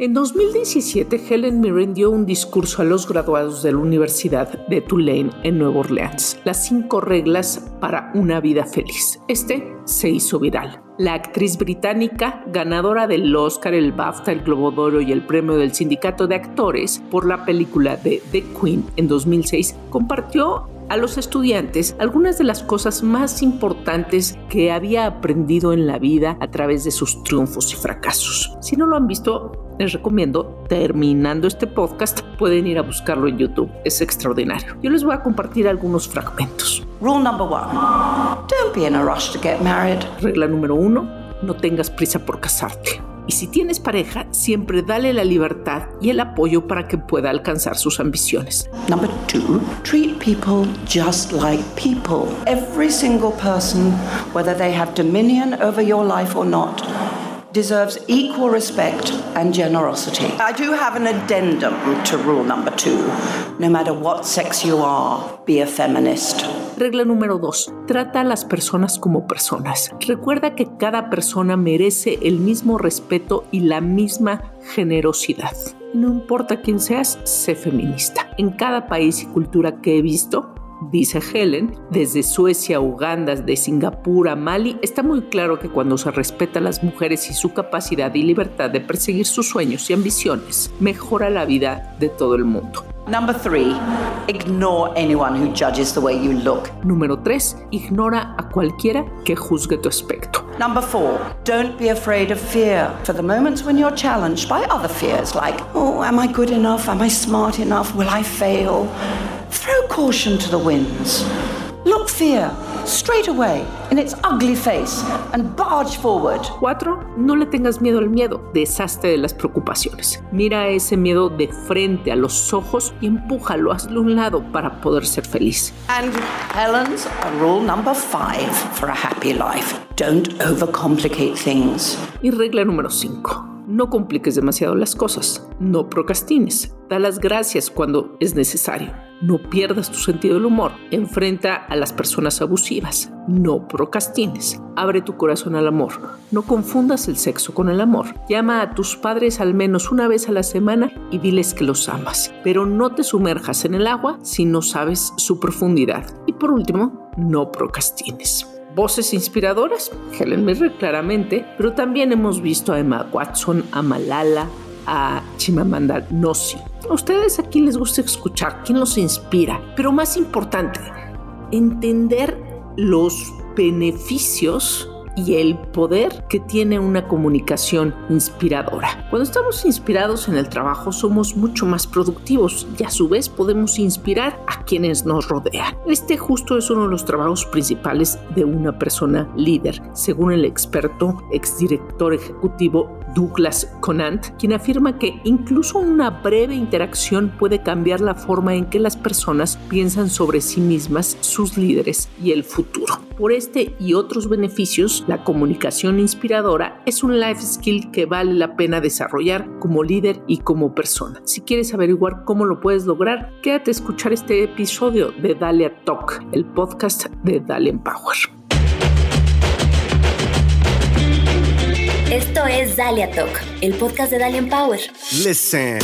En 2017, Helen Mirren dio un discurso a los graduados de la Universidad de Tulane en Nueva Orleans, las cinco reglas para una vida feliz. Este se hizo viral. La actriz británica, ganadora del Oscar, el BAFTA, el Globo de y el premio del Sindicato de Actores por la película de The Queen en 2006, compartió a los estudiantes algunas de las cosas más importantes que había aprendido en la vida a través de sus triunfos y fracasos. Si no lo han visto, les recomiendo, terminando este podcast, pueden ir a buscarlo en YouTube. Es extraordinario. Yo les voy a compartir algunos fragmentos. Rule number one. Don't be in a rush to get married. Regla número uno. No tengas prisa por casarte. Y si tienes pareja, siempre dale la libertad y el apoyo para que pueda alcanzar sus ambiciones. Number two, treat people just like people. Every single person, whether they have dominion over your life or not, deserves equal respect and generosity. I do have an addendum to rule number two. No matter what sex you are, be a feminist. Regla número dos. Trata a las personas como personas. Recuerda que cada persona merece el mismo respeto y la misma generosidad. No importa quién seas, sé feminista. En cada país y cultura que he visto, dice Helen, desde Suecia, Uganda, de Singapur a Mali, está muy claro que cuando se respeta a las mujeres y su capacidad y libertad de perseguir sus sueños y ambiciones, mejora la vida de todo el mundo. Number three, ignore anyone who judges the way you look. Número 3. Ignora a cualquiera que juzgue tu aspecto. Number four, don't be afraid of fear. For the moments when you're challenged by other fears, like, oh, am I good enough? Am I smart enough? Will I fail? Throw caution to the winds. Look fear straight away in its ugly face and barge forward. 4. No le tengas miedo al miedo, deshazte de las preocupaciones. Mira ese miedo de frente a los ojos y empújalo, hazlo a un lado para poder ser feliz. And Helen's rule number five for a happy life. Don't overcomplicate things. Y regla número 5. No compliques demasiado las cosas, no procrastines, da las gracias cuando es necesario, no pierdas tu sentido del humor, enfrenta a las personas abusivas, no procrastines, abre tu corazón al amor, no confundas el sexo con el amor, llama a tus padres al menos una vez a la semana y diles que los amas, pero no te sumerjas en el agua si no sabes su profundidad. Y por último, no procrastines. Voces inspiradoras, Helen Mirren claramente, pero también hemos visto a Emma Watson, a Malala, a Chimamanda Ngozi. A ustedes a quién les gusta escuchar, quién los inspira, pero más importante, entender los beneficios y el poder que tiene una comunicación inspiradora. Cuando estamos inspirados en el trabajo somos mucho más productivos y a su vez podemos inspirar a quienes nos rodean. Este justo es uno de los trabajos principales de una persona líder, según el experto exdirector ejecutivo Douglas Conant, quien afirma que incluso una breve interacción puede cambiar la forma en que las personas piensan sobre sí mismas, sus líderes y el futuro. Por este y otros beneficios, la comunicación inspiradora es un life skill que vale la pena desarrollar como líder y como persona. Si quieres averiguar cómo lo puedes lograr, quédate a escuchar este episodio de Dalia Talk, el podcast de Dalia Power. Esto es Dalia Talk, el podcast de Dalia Power. Listen.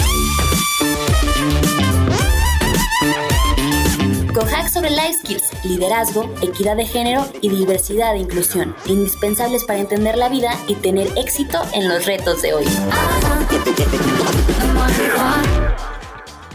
Con hacks sobre life skills, liderazgo, equidad de género y diversidad e inclusión, indispensables para entender la vida y tener éxito en los retos de hoy.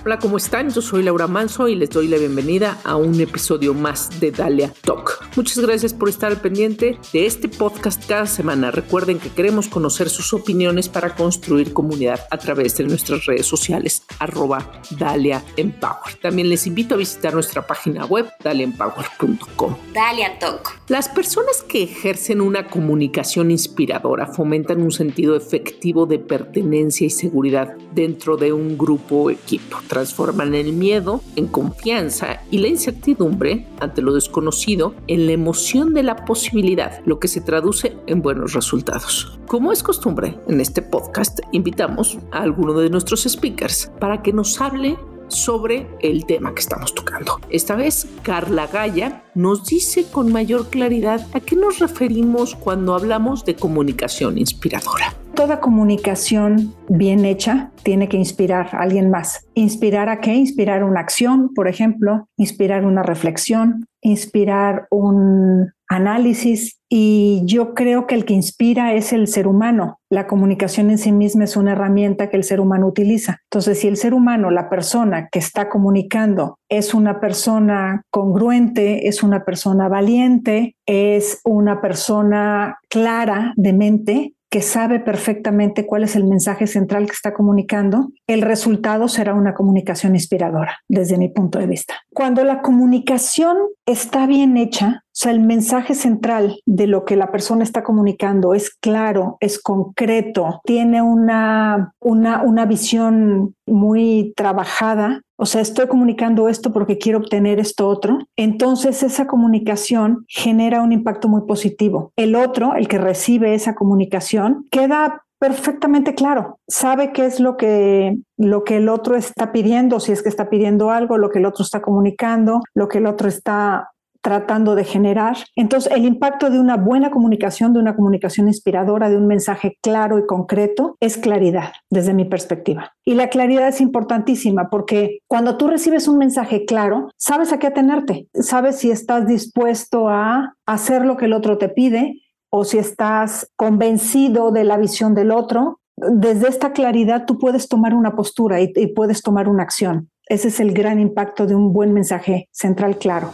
Hola, ¿cómo están? Yo soy Laura Manso y les doy la bienvenida a un episodio más de Dalia Talk. Muchas gracias por estar al pendiente de este podcast cada semana. Recuerden que queremos conocer sus opiniones para construir comunidad a través de nuestras redes sociales, arroba Dalia Empower. También les invito a visitar nuestra página web, daliaempower.com. Dalia Talk. Las personas que ejercen una comunicación inspiradora fomentan un sentido efectivo de pertenencia y seguridad dentro de un grupo o equipo transforman el miedo en confianza y la incertidumbre ante lo desconocido en la emoción de la posibilidad, lo que se traduce en buenos resultados. Como es costumbre, en este podcast invitamos a alguno de nuestros speakers para que nos hable sobre el tema que estamos tocando. Esta vez, Carla Gaya nos dice con mayor claridad a qué nos referimos cuando hablamos de comunicación inspiradora toda comunicación bien hecha tiene que inspirar a alguien más. ¿Inspirar a qué? Inspirar una acción, por ejemplo, inspirar una reflexión, inspirar un análisis y yo creo que el que inspira es el ser humano. La comunicación en sí misma es una herramienta que el ser humano utiliza. Entonces, si el ser humano, la persona que está comunicando, es una persona congruente, es una persona valiente, es una persona clara de mente, que sabe perfectamente cuál es el mensaje central que está comunicando, el resultado será una comunicación inspiradora, desde mi punto de vista. Cuando la comunicación está bien hecha, o sea, el mensaje central de lo que la persona está comunicando es claro, es concreto, tiene una, una, una visión muy trabajada. O sea, estoy comunicando esto porque quiero obtener esto otro. Entonces esa comunicación genera un impacto muy positivo. El otro, el que recibe esa comunicación, queda perfectamente claro, sabe qué es lo que, lo que el otro está pidiendo, si es que está pidiendo algo, lo que el otro está comunicando, lo que el otro está tratando de generar. Entonces, el impacto de una buena comunicación, de una comunicación inspiradora, de un mensaje claro y concreto, es claridad, desde mi perspectiva. Y la claridad es importantísima porque cuando tú recibes un mensaje claro, sabes a qué atenerte, sabes si estás dispuesto a hacer lo que el otro te pide o si estás convencido de la visión del otro. Desde esta claridad tú puedes tomar una postura y, y puedes tomar una acción. Ese es el gran impacto de un buen mensaje central claro.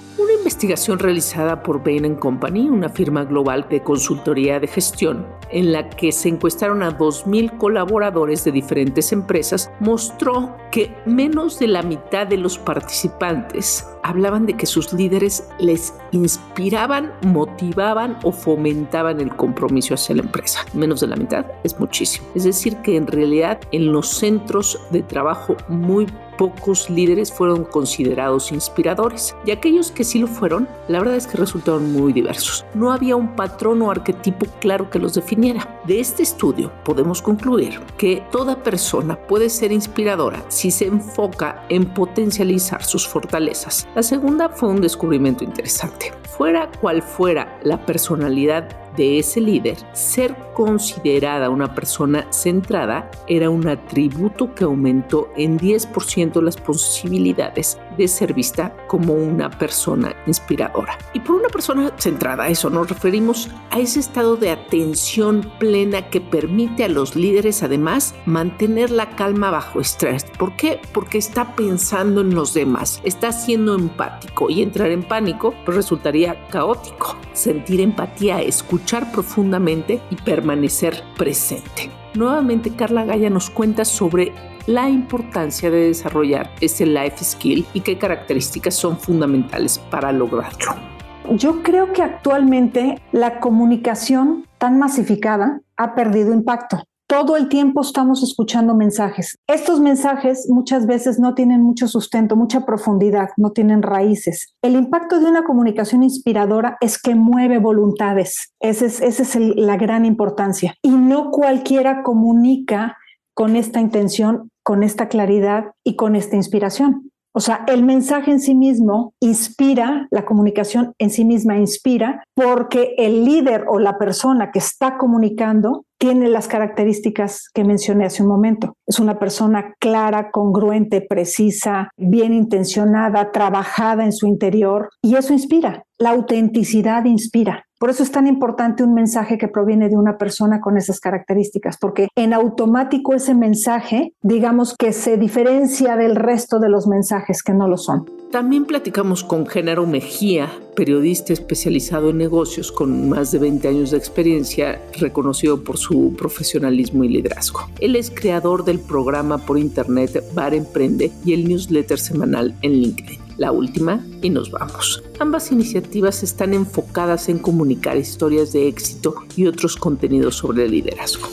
Investigación realizada por Bain Company, una firma global de consultoría de gestión, en la que se encuestaron a 2.000 colaboradores de diferentes empresas, mostró que menos de la mitad de los participantes hablaban de que sus líderes les inspiraban, motivaban o fomentaban el compromiso hacia la empresa. Menos de la mitad es muchísimo. Es decir, que en realidad en los centros de trabajo muy pocos líderes fueron considerados inspiradores y aquellos que sí lo fueron, la verdad es que resultaron muy diversos. No había un patrón o arquetipo claro que los definiera. De este estudio podemos concluir que toda persona puede ser inspiradora si se enfoca en potencializar sus fortalezas. La segunda fue un descubrimiento interesante. Fuera cual fuera la personalidad de ese líder, ser considerada una persona centrada era un atributo que aumentó en 10% las posibilidades de ser vista como una persona inspiradora. Y por una persona centrada, a eso nos referimos a ese estado de atención plena que permite a los líderes además mantener la calma bajo estrés. ¿Por qué? Porque está pensando en los demás, está siendo empático y entrar en pánico pues resultaría caótico. Sentir empatía, escuchar profundamente y permanecer presente. Nuevamente Carla Gaya nos cuenta sobre la importancia de desarrollar ese life skill y qué características son fundamentales para lograrlo. Yo creo que actualmente la comunicación tan masificada ha perdido impacto. Todo el tiempo estamos escuchando mensajes. Estos mensajes muchas veces no tienen mucho sustento, mucha profundidad, no tienen raíces. El impacto de una comunicación inspiradora es que mueve voluntades. Esa es, la gran importancia. Y no cualquiera comunica con esta intención, con esta claridad y con esta inspiración. O sea, el mensaje en sí mismo inspira, la comunicación en sí misma inspira, porque el líder o la persona que está comunicando tiene las características que mencioné hace un momento. Es una persona clara, congruente, precisa, bien intencionada, trabajada en su interior y eso inspira. La autenticidad inspira. Por eso es tan importante un mensaje que proviene de una persona con esas características, porque en automático ese mensaje, digamos que se diferencia del resto de los mensajes que no lo son. También platicamos con Genaro Mejía, periodista especializado en negocios con más de 20 años de experiencia, reconocido por su profesionalismo y liderazgo. Él es creador del programa por internet Bar Emprende y el newsletter semanal en LinkedIn la última y nos vamos. Ambas iniciativas están enfocadas en comunicar historias de éxito y otros contenidos sobre el liderazgo.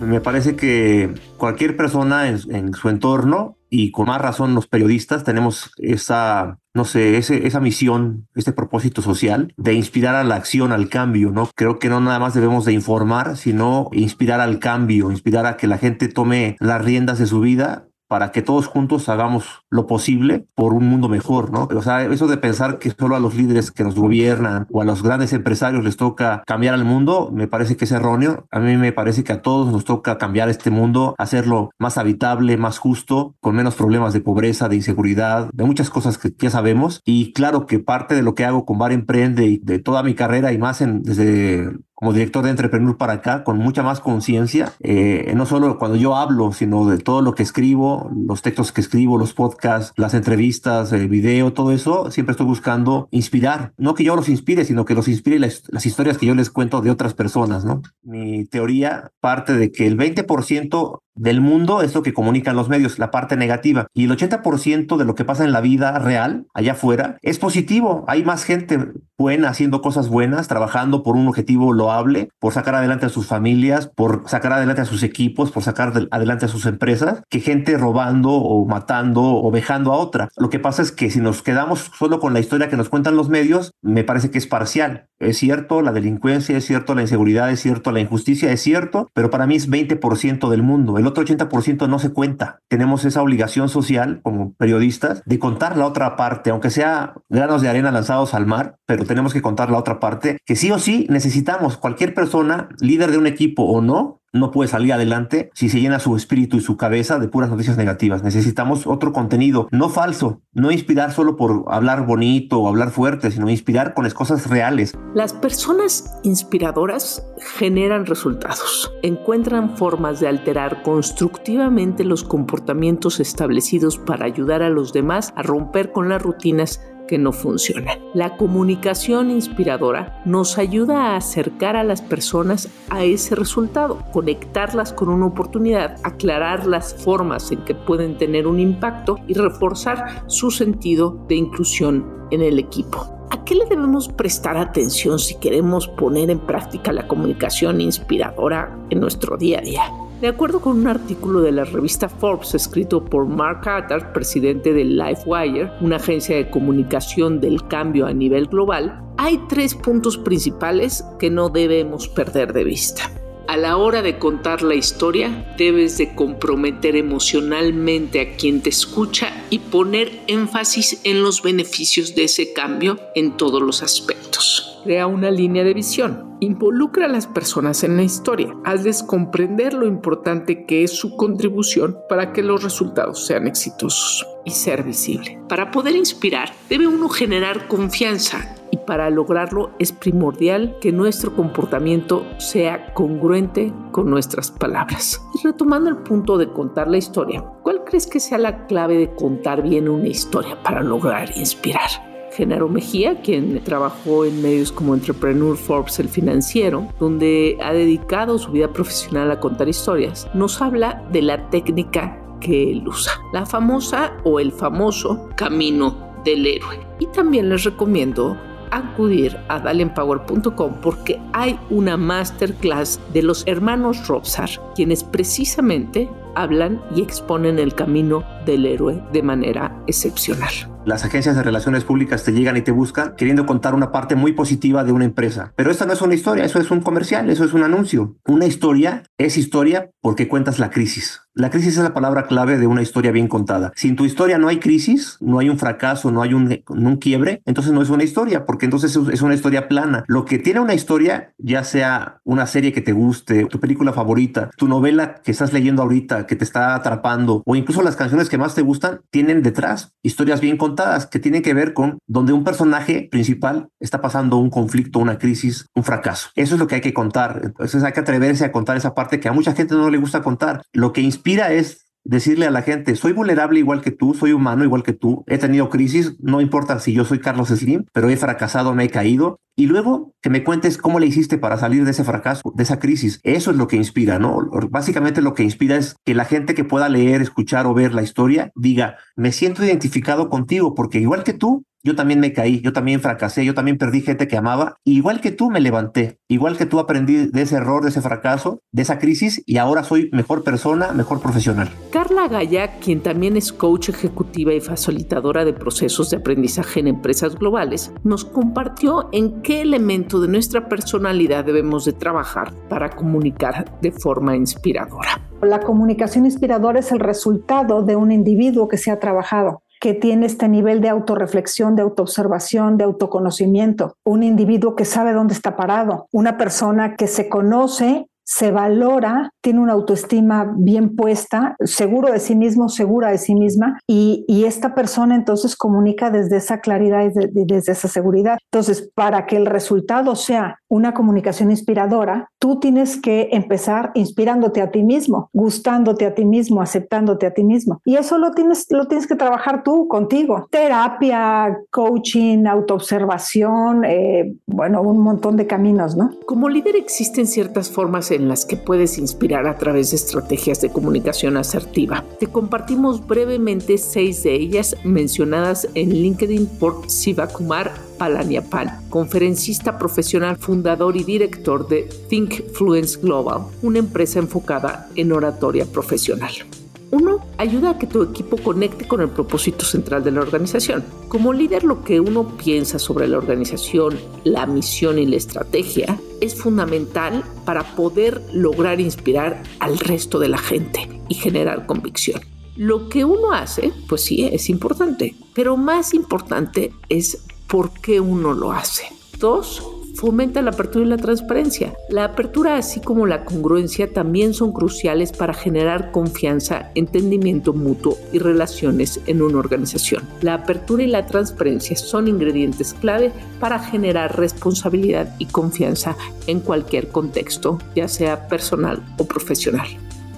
Me parece que cualquier persona en, su entorno y con más razón los periodistas tenemos esa, no sé, esa misión, este propósito social de inspirar a la acción, al cambio, ¿no? Creo que no nada más debemos de informar, sino inspirar al cambio, inspirar a que la gente tome las riendas de su vida para que todos juntos hagamos lo posible por un mundo mejor, ¿no? O sea, eso de pensar que solo a los líderes que nos gobiernan o a los grandes empresarios les toca cambiar al mundo, me parece que es erróneo. A mí me parece que a todos nos toca cambiar este mundo, hacerlo más habitable, más justo, con menos problemas de pobreza, de inseguridad, de muchas cosas que ya sabemos. Y claro que parte de lo que hago con Bar Emprende y de toda mi carrera y más en, desde como director de Entrepreneur para acá, con mucha más conciencia, eh, no solo cuando yo hablo, sino de todo lo que escribo, los textos que escribo, los podcasts, las entrevistas, el video, todo eso, siempre estoy buscando inspirar, no que yo los inspire, sino que los inspire las, las historias que yo les cuento de otras personas, ¿no? Mi teoría parte de que el 20% del mundo es lo que comunican los medios, la parte negativa. Y el 80% de lo que pasa en la vida real, allá afuera, es positivo. Hay más gente buena haciendo cosas buenas, trabajando por un objetivo loable, por sacar adelante a sus familias, por sacar adelante a sus equipos, por sacar adelante a sus empresas, que gente robando o matando o vejando a otra. Lo que pasa es que si nos quedamos solo con la historia que nos cuentan los medios, me parece que es parcial. Es cierto, la delincuencia, es cierto, la inseguridad, es cierto, la injusticia, es cierto, pero para mí es 20% del mundo. Otro 80% no se cuenta. Tenemos esa obligación social como periodistas de contar la otra parte, aunque sea granos de arena lanzados al mar, pero tenemos que contar la otra parte que sí o sí necesitamos. Cualquier persona, líder de un equipo o no, no puede salir adelante si se llena su espíritu y su cabeza de puras noticias negativas. Necesitamos otro contenido, no falso, no inspirar solo por hablar bonito o hablar fuerte, sino inspirar con las cosas reales. Las personas inspiradoras generan resultados, encuentran formas de alterar constructivamente los comportamientos establecidos para ayudar a los demás a romper con las rutinas que no funcionan. La comunicación inspiradora nos ayuda a acercar a las personas a ese resultado, conectarlas con una oportunidad, aclarar las formas en que pueden tener un impacto y reforzar su sentido de inclusión en el equipo. ¿A qué le debemos prestar atención si queremos poner en práctica la comunicación inspiradora en nuestro día a día? De acuerdo con un artículo de la revista Forbes escrito por Mark Attard, presidente de LifeWire, una agencia de comunicación del cambio a nivel global, hay tres puntos principales que no debemos perder de vista. A la hora de contar la historia, debes de comprometer emocionalmente a quien te escucha y poner énfasis en los beneficios de ese cambio en todos los aspectos. Crea una línea de visión. Involucra a las personas en la historia. Hazles comprender lo importante que es su contribución para que los resultados sean exitosos y ser visible. Para poder inspirar, debe uno generar confianza para lograrlo es primordial que nuestro comportamiento sea congruente con nuestras palabras. Y retomando el punto de contar la historia, ¿cuál crees que sea la clave de contar bien una historia para lograr inspirar? Genaro Mejía, quien trabajó en medios como Entrepreneur Forbes, el financiero, donde ha dedicado su vida profesional a contar historias, nos habla de la técnica que él usa, la famosa o el famoso camino del héroe. Y también les recomiendo acudir a dalenpower.com porque hay una masterclass de los hermanos Robsar, quienes precisamente hablan y exponen el camino del héroe de manera excepcional. Las agencias de relaciones públicas te llegan y te buscan queriendo contar una parte muy positiva de una empresa. Pero esta no es una historia, eso es un comercial, eso es un anuncio. Una historia es historia porque cuentas la crisis. La crisis es la palabra clave de una historia bien contada. Si en tu historia no hay crisis, no hay un fracaso, no hay un, un quiebre, entonces no es una historia, porque entonces es una historia plana. Lo que tiene una historia, ya sea una serie que te guste, tu película favorita, tu novela que estás leyendo ahorita, que te está atrapando, o incluso las canciones que más te gustan, tienen detrás historias bien contadas que tienen que ver con donde un personaje principal está pasando un conflicto, una crisis, un fracaso. Eso es lo que hay que contar. Entonces hay que atreverse a contar esa parte que a mucha gente no le gusta contar. Lo que inspira es decirle a la gente, soy vulnerable igual que tú, soy humano igual que tú, he tenido crisis, no importa si yo soy Carlos Slim, pero he fracasado, me he caído. Y luego que me cuentes cómo le hiciste para salir de ese fracaso, de esa crisis. Eso es lo que inspira, ¿no? Básicamente lo que inspira es que la gente que pueda leer, escuchar o ver la historia diga, me siento identificado contigo porque igual que tú, yo también me caí, yo también fracasé, yo también perdí gente que amaba. igual que tú me levanté, igual que tú aprendí de ese error, de ese fracaso, de esa crisis y ahora soy mejor persona, mejor profesional. Carla Gaya, quien también es coach ejecutiva y facilitadora de procesos de aprendizaje en empresas globales, nos compartió en qué elemento de nuestra personalidad debemos de trabajar para comunicar de forma inspiradora. La comunicación inspiradora es el resultado de un individuo que se ha trabajado que tiene este nivel de autorreflexión, de autoobservación, de autoconocimiento, un individuo que sabe dónde está parado, una persona que se conoce se valora, tiene una autoestima bien puesta, seguro de sí mismo, segura de sí misma, y, esta persona entonces comunica desde esa claridad y desde esa seguridad. Entonces, para que el resultado sea una comunicación inspiradora, tú tienes que empezar inspirándote a ti mismo, gustándote a ti mismo, aceptándote a ti mismo. Y eso lo tienes, lo tienes que trabajar tú contigo. Terapia, coaching, autoobservación, eh, bueno, un montón de caminos, ¿no? Como líder existen ciertas formas en las que puedes inspirar a través de estrategias de comunicación asertiva. Te compartimos brevemente seis de ellas mencionadas en LinkedIn por Siva Kumar Palaniapal, conferencista profesional, fundador y director de Think Fluence Global, una empresa enfocada en oratoria profesional. Uno, ayuda a que tu equipo conecte con el propósito central de la organización. Como líder, lo que uno piensa sobre la organización, la misión y la estrategia es fundamental para poder lograr inspirar al resto de la gente y generar convicción. Lo que uno hace, pues sí, es importante, pero más importante es por qué uno lo hace. Dos, fomenta la apertura y la transparencia. La apertura así como la congruencia también son cruciales para generar confianza, entendimiento mutuo y relaciones en una organización. La apertura y la transparencia son ingredientes clave para generar responsabilidad y confianza en cualquier contexto, ya sea personal o profesional.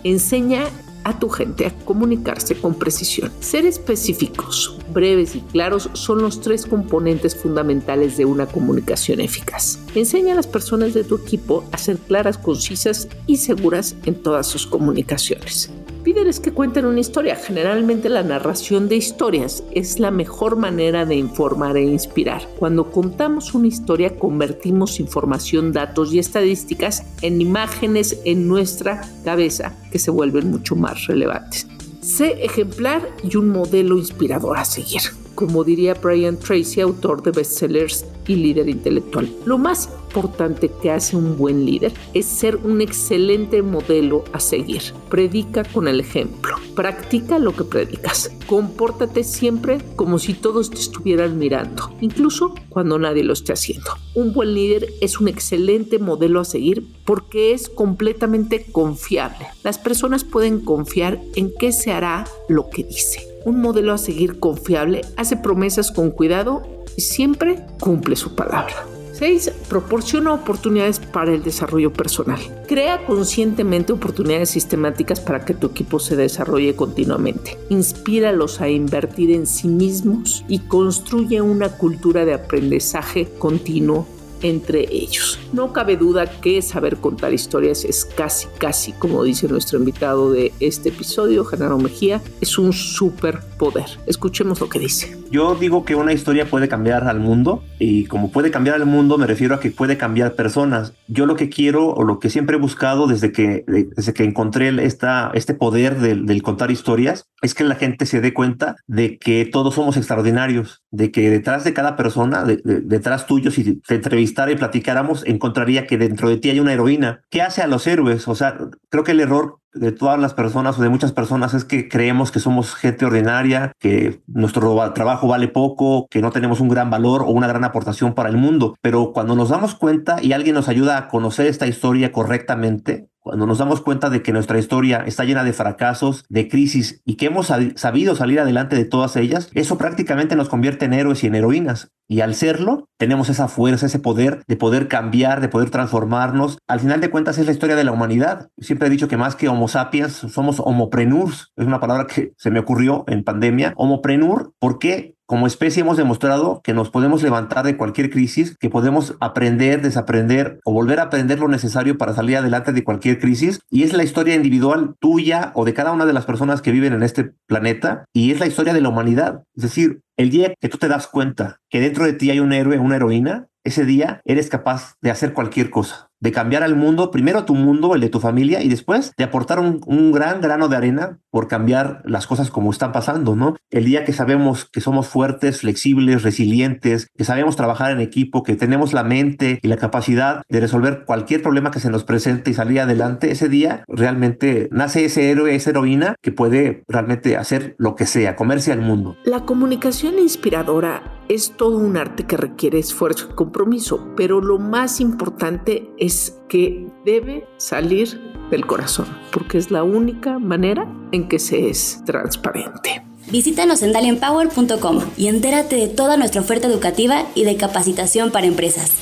Enseña a tu gente a comunicarse con precisión. Ser específicos, breves y claros son los tres componentes fundamentales de una comunicación eficaz. Enseña a las personas de tu equipo a ser claras, concisas y seguras en todas sus comunicaciones. Pídeles que cuenten una historia. Generalmente la narración de historias es la mejor manera de informar e inspirar. Cuando contamos una historia convertimos información, datos y estadísticas en imágenes en nuestra cabeza que se vuelven mucho más relevantes. Sé ejemplar y un modelo inspirador a seguir como diría Brian Tracy, autor de bestsellers y líder intelectual. Lo más importante que hace un buen líder es ser un excelente modelo a seguir. Predica con el ejemplo. Practica lo que predicas. Compórtate siempre como si todos te estuvieran mirando, incluso cuando nadie lo esté haciendo. Un buen líder es un excelente modelo a seguir porque es completamente confiable. Las personas pueden confiar en que se hará lo que dice un modelo a seguir confiable, hace promesas con cuidado y siempre cumple su palabra. 6. Proporciona oportunidades para el desarrollo personal. Crea conscientemente oportunidades sistemáticas para que tu equipo se desarrolle continuamente. Inspíralos a invertir en sí mismos y construye una cultura de aprendizaje continuo entre ellos. No cabe duda que saber contar historias es casi, casi, como dice nuestro invitado de este episodio, Genaro Mejía, es un superpoder. Escuchemos lo que dice. Yo digo que una historia puede cambiar al mundo y como puede cambiar al mundo me refiero a que puede cambiar personas. Yo lo que quiero o lo que siempre he buscado desde que, desde que encontré esta, este poder del, contar historias es que la gente se dé cuenta de que todos somos extraordinarios, de que detrás de cada persona, detrás tuyo, si te y platicáramos, encontraría que dentro de ti hay una heroína. ¿Qué hace a los héroes? O sea, creo que el error de todas las personas o de muchas personas es que creemos que somos gente ordinaria, que nuestro trabajo vale poco, que no tenemos un gran valor o una gran aportación para el mundo. Pero cuando nos damos cuenta y alguien nos ayuda a conocer esta historia correctamente, cuando nos damos cuenta de que nuestra historia está llena de fracasos, de crisis y que hemos sabido salir adelante de todas ellas, eso prácticamente nos convierte en héroes y en heroínas. Y al serlo, tenemos esa fuerza, ese poder de poder cambiar, de poder transformarnos. Al final de cuentas es la historia de la humanidad. Siempre he dicho que más que Homo sapiens, somos homoprenurs. Es una palabra que se me ocurrió en pandemia. Homoprenur, ¿por qué? Como especie hemos demostrado que nos podemos levantar de cualquier crisis, que podemos aprender, desaprender o volver a aprender lo necesario para salir adelante de cualquier crisis. Y es la historia individual tuya o de cada una de las personas que viven en este planeta y es la historia de la humanidad. Es decir, el día que tú te das cuenta que dentro de ti hay un héroe, una heroína, ese día eres capaz de hacer cualquier cosa. De cambiar al mundo, primero tu mundo, el de tu familia, y después de aportar un, un gran grano de arena por cambiar las cosas como están pasando, ¿no? El día que sabemos que somos fuertes, flexibles, resilientes, que sabemos trabajar en equipo, que tenemos la mente y la capacidad de resolver cualquier problema que se nos presente y salir adelante, ese día realmente nace ese héroe, esa heroína que puede realmente hacer lo que sea, comerse al mundo. La comunicación inspiradora es todo un arte que requiere esfuerzo y compromiso, pero lo más importante es que debe salir del corazón, porque es la única manera en que se es transparente. Visítanos en dalienpower.com y entérate de toda nuestra oferta educativa y de capacitación para empresas.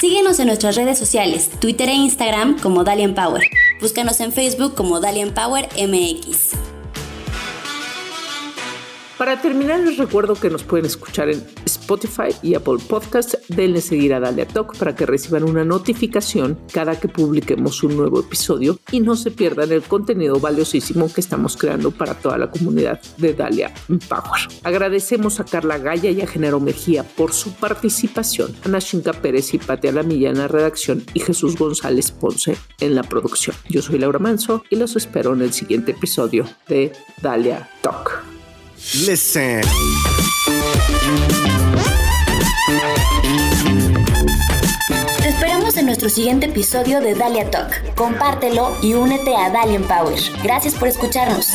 Síguenos en nuestras redes sociales, Twitter e Instagram como Dalian Power. Búscanos en Facebook como Dalian Power MX. Para terminar, les recuerdo que nos pueden escuchar en Spotify y Apple Podcasts. Denle seguir a Dalia Talk para que reciban una notificación cada que publiquemos un nuevo episodio y no se pierdan el contenido valiosísimo que estamos creando para toda la comunidad de Dalia Power. Agradecemos a Carla Gaya y a Genaro Mejía por su participación, a Nashinka Pérez y Patia Lamilla en la redacción y Jesús González Ponce en la producción. Yo soy Laura Manso y los espero en el siguiente episodio de Dalia Talk. Listen. Te esperamos en nuestro siguiente episodio de Dalia Talk. Compártelo y únete a Dalian Power. Gracias por escucharnos.